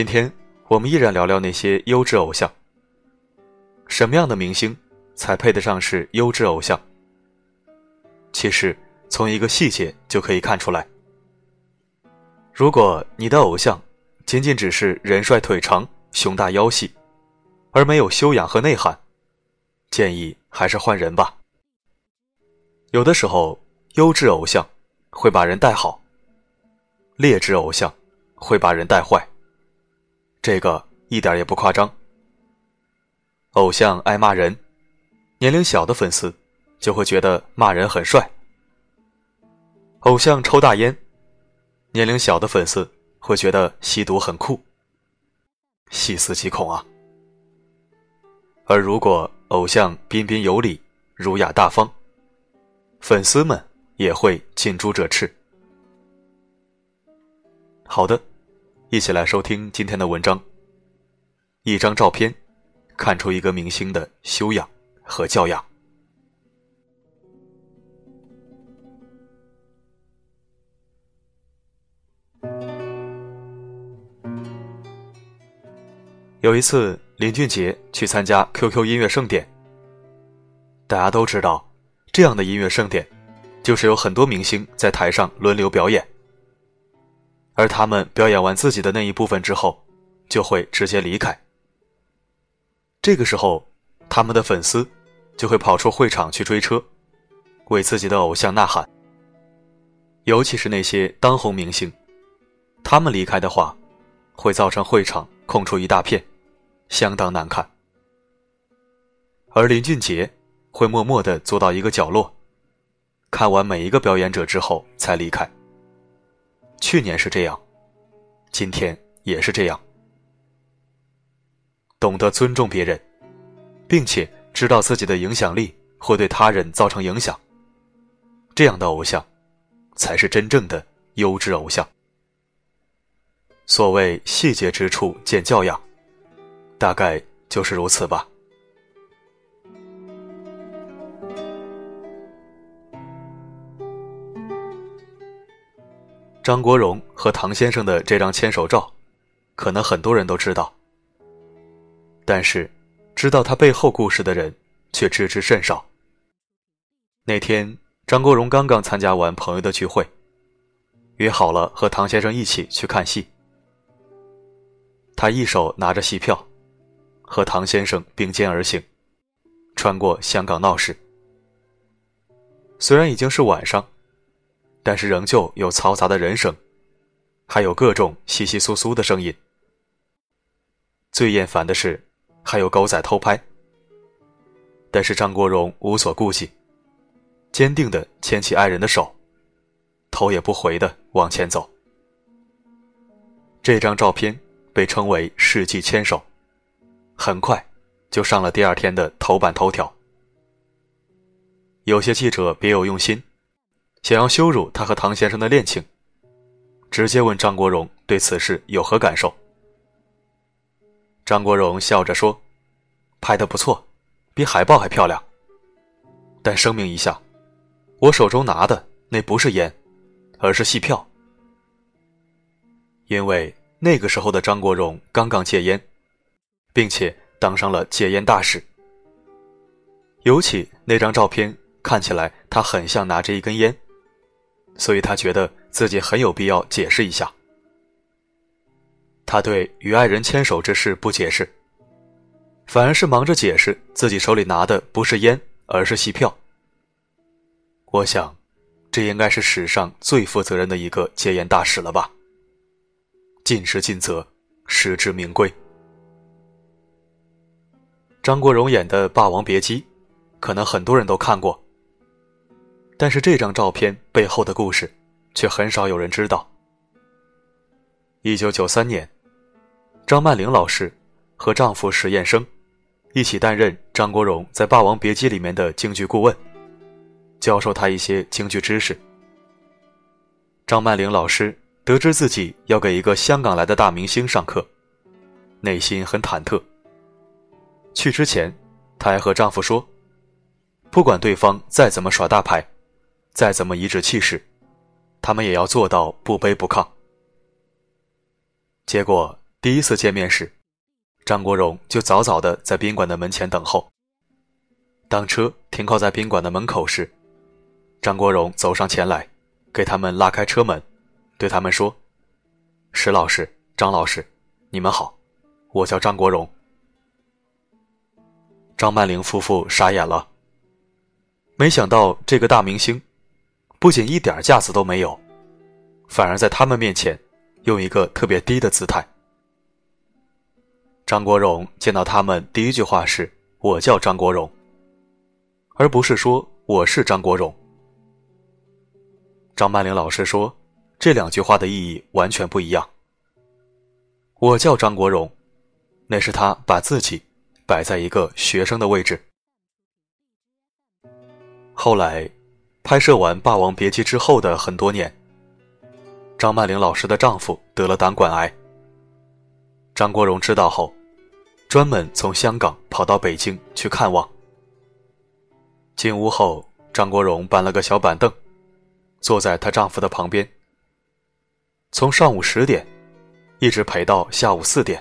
今天我们依然聊聊那些优质偶像。什么样的明星才配得上是优质偶像？其实从一个细节就可以看出来。如果你的偶像仅仅只是人帅腿长、胸大腰细，而没有修养和内涵，建议还是换人吧。有的时候，优质偶像会把人带好，劣质偶像会把人带坏。这个一点也不夸张。偶像爱骂人，年龄小的粉丝就会觉得骂人很帅；偶像抽大烟，年龄小的粉丝会觉得吸毒很酷。细思极恐啊！而如果偶像彬彬有礼、儒雅大方，粉丝们也会近朱者赤。好的。一起来收听今天的文章。一张照片，看出一个明星的修养和教养。有一次，林俊杰去参加 QQ 音乐盛典。大家都知道，这样的音乐盛典，就是有很多明星在台上轮流表演。而他们表演完自己的那一部分之后，就会直接离开。这个时候，他们的粉丝就会跑出会场去追车，为自己的偶像呐喊。尤其是那些当红明星，他们离开的话，会造成会场空出一大片，相当难看。而林俊杰会默默地坐到一个角落，看完每一个表演者之后才离开。去年是这样，今天也是这样。懂得尊重别人，并且知道自己的影响力会对他人造成影响，这样的偶像，才是真正的优质偶像。所谓细节之处见教养，大概就是如此吧。张国荣和唐先生的这张牵手照，可能很多人都知道，但是知道他背后故事的人却知之甚少。那天，张国荣刚刚参加完朋友的聚会，约好了和唐先生一起去看戏。他一手拿着戏票，和唐先生并肩而行，穿过香港闹市。虽然已经是晚上。但是仍旧有嘈杂的人声，还有各种稀稀疏疏的声音。最厌烦的是，还有狗仔偷拍。但是张国荣无所顾忌，坚定的牵起爱人的手，头也不回的往前走。这张照片被称为“世纪牵手”，很快就上了第二天的头版头条。有些记者别有用心。想要羞辱他和唐先生的恋情，直接问张国荣对此事有何感受。张国荣笑着说：“拍的不错，比海报还漂亮。但声明一下，我手中拿的那不是烟，而是戏票。因为那个时候的张国荣刚刚戒烟，并且当上了戒烟大使。尤其那张照片看起来，他很像拿着一根烟。”所以他觉得自己很有必要解释一下。他对与爱人牵手之事不解释，反而是忙着解释自己手里拿的不是烟，而是戏票。我想，这应该是史上最负责任的一个戒烟大使了吧？尽职尽责，实至名归。张国荣演的《霸王别姬》，可能很多人都看过。但是这张照片背后的故事，却很少有人知道。一九九三年，张曼玲老师和丈夫史彦生一起担任张国荣在《霸王别姬》里面的京剧顾问，教授他一些京剧知识。张曼玲老师得知自己要给一个香港来的大明星上课，内心很忐忑。去之前，她还和丈夫说：“不管对方再怎么耍大牌。”再怎么颐指气使，他们也要做到不卑不亢。结果第一次见面时，张国荣就早早的在宾馆的门前等候。当车停靠在宾馆的门口时，张国荣走上前来，给他们拉开车门，对他们说：“石老师、张老师，你们好，我叫张国荣。”张曼玲夫妇傻眼了，没想到这个大明星，不仅一点架子都没有，反而在他们面前用一个特别低的姿态。张国荣见到他们第一句话是“我叫张国荣”，而不是说“我是张国荣”。张曼玲老师说，这两句话的意义完全不一样。“我叫张国荣”，那是他把自己摆在一个学生的位置。后来，拍摄完《霸王别姬》之后的很多年，张曼玲老师的丈夫得了胆管癌。张国荣知道后。专门从香港跑到北京去看望。进屋后，张国荣搬了个小板凳，坐在她丈夫的旁边。从上午十点，一直陪到下午四点。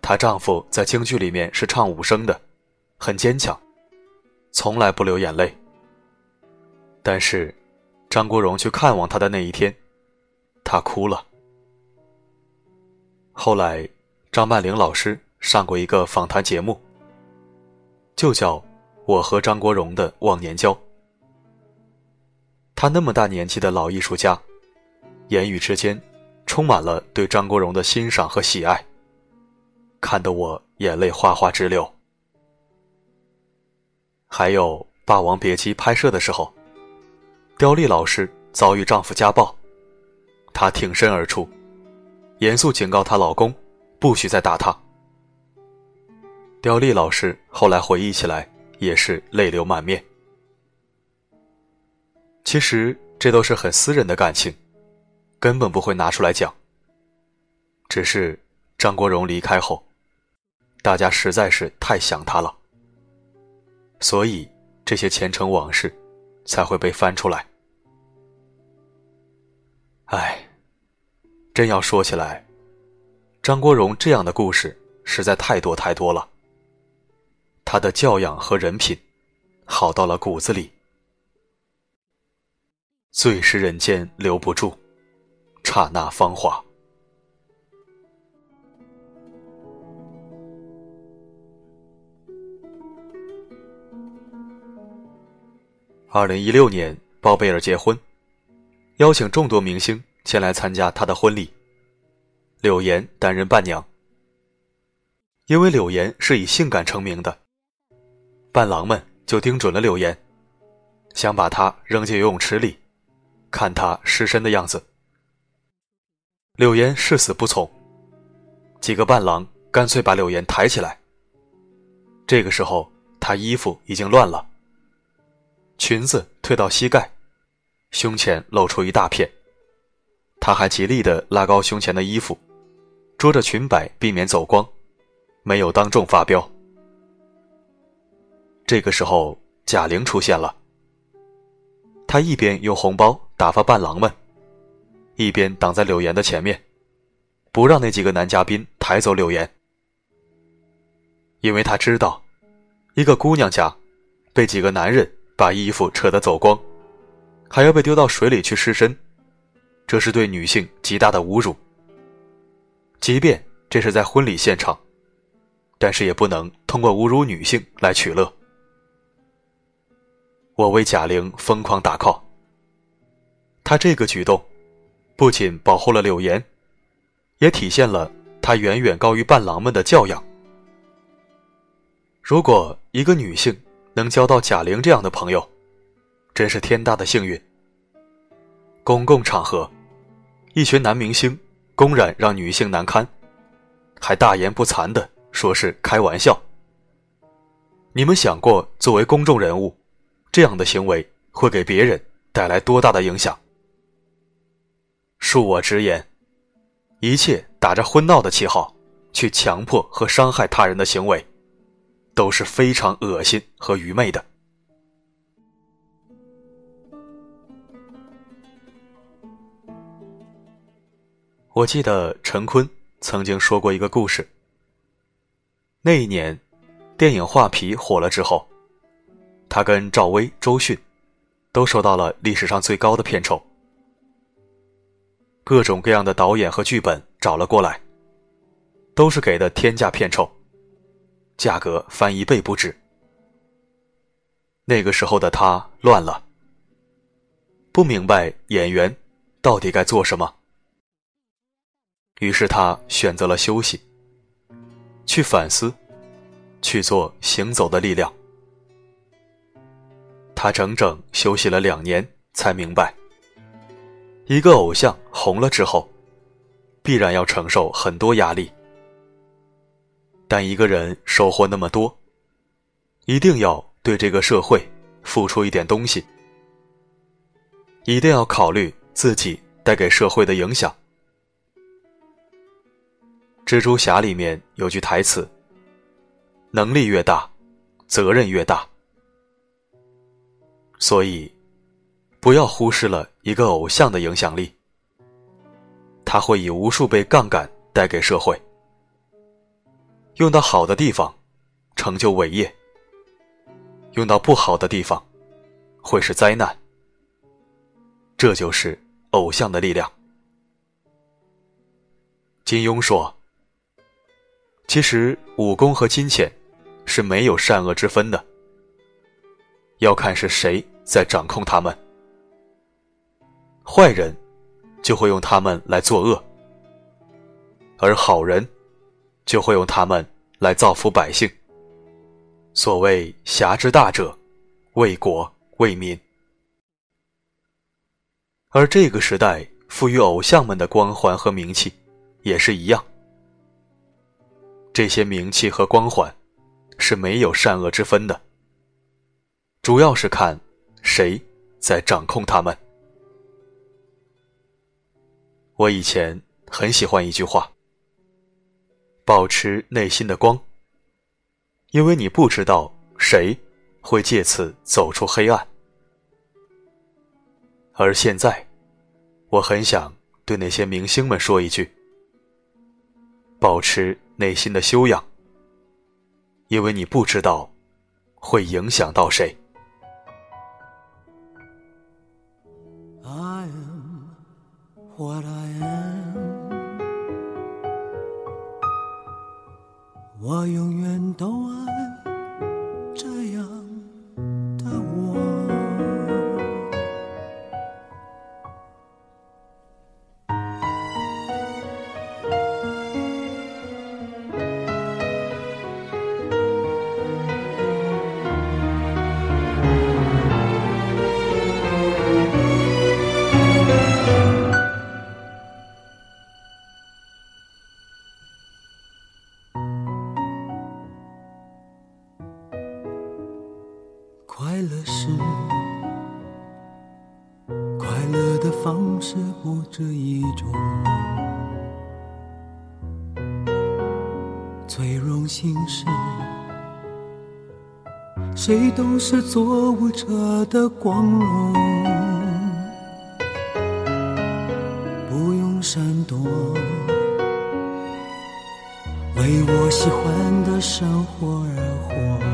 她丈夫在京剧里面是唱武生的，很坚强，从来不流眼泪。但是，张国荣去看望他的那一天，他哭了。后来。张曼玲老师上过一个访谈节目，就叫《我和张国荣的忘年交》。他那么大年纪的老艺术家，言语之间充满了对张国荣的欣赏和喜爱，看得我眼泪哗哗直流。还有《霸王别姬》拍摄的时候，刁丽老师遭遇丈夫家暴，她挺身而出，严肃警告她老公。不许再打她。刁丽老师后来回忆起来也是泪流满面。其实这都是很私人的感情，根本不会拿出来讲。只是张国荣离开后，大家实在是太想他了，所以这些前尘往事才会被翻出来。唉，真要说起来。张国荣这样的故事实在太多太多了。他的教养和人品，好到了骨子里。最是人间留不住，刹那芳华。二零一六年，包贝尔结婚，邀请众多明星前来参加他的婚礼。柳岩担任伴娘，因为柳岩是以性感成名的，伴郎们就盯准了柳岩，想把她扔进游泳池里，看她失身的样子。柳岩誓死不从，几个伴郎干脆把柳岩抬起来。这个时候，她衣服已经乱了，裙子退到膝盖，胸前露出一大片，她还极力的拉高胸前的衣服。捉着裙摆，避免走光，没有当众发飙。这个时候，贾玲出现了。她一边用红包打发伴郎们，一边挡在柳岩的前面，不让那几个男嘉宾抬走柳岩。因为她知道，一个姑娘家，被几个男人把衣服扯得走光，还要被丢到水里去湿身，这是对女性极大的侮辱。即便这是在婚礼现场，但是也不能通过侮辱女性来取乐。我为贾玲疯狂打 call。她这个举动，不仅保护了柳岩，也体现了她远远高于伴郎们的教养。如果一个女性能交到贾玲这样的朋友，真是天大的幸运。公共场合，一群男明星。公然让女性难堪，还大言不惭的说是开玩笑。你们想过，作为公众人物，这样的行为会给别人带来多大的影响？恕我直言，一切打着婚闹的旗号去强迫和伤害他人的行为，都是非常恶心和愚昧的。我记得陈坤曾经说过一个故事。那一年，电影《画皮》火了之后，他跟赵薇、周迅都收到了历史上最高的片酬，各种各样的导演和剧本找了过来，都是给的天价片酬，价格翻一倍不止。那个时候的他乱了，不明白演员到底该做什么。于是他选择了休息，去反思，去做行走的力量。他整整休息了两年，才明白，一个偶像红了之后，必然要承受很多压力。但一个人收获那么多，一定要。对这个社会付出一点东西，一定要考虑自己带给社会的影响。蜘蛛侠里面有句台词：“能力越大，责任越大。”所以，不要忽视了一个偶像的影响力，他会以无数倍杠杆带给社会，用到好的地方，成就伟业。用到不好的地方，会是灾难。这就是偶像的力量。金庸说：“其实武功和金钱是没有善恶之分的，要看是谁在掌控他们。坏人就会用他们来作恶，而好人就会用他们来造福百姓。”所谓侠之大者，为国为民。而这个时代赋予偶像们的光环和名气，也是一样。这些名气和光环，是没有善恶之分的，主要是看谁在掌控他们。我以前很喜欢一句话：保持内心的光。因为你不知道谁会借此走出黑暗，而现在，我很想对那些明星们说一句：保持内心的修养，因为你不知道会影响到谁。我永远都爱。是快乐的方式不止一种，最荣幸是谁都是做舞者的光荣，不用闪躲，为我喜欢的生活而活。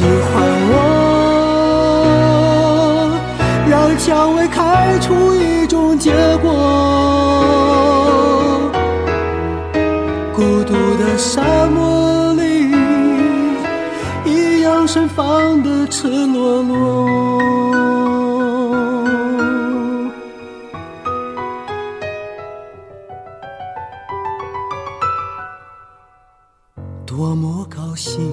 喜欢我，让蔷薇开出一种结果。孤独的沙漠里，一样盛放的赤裸裸。多么高兴！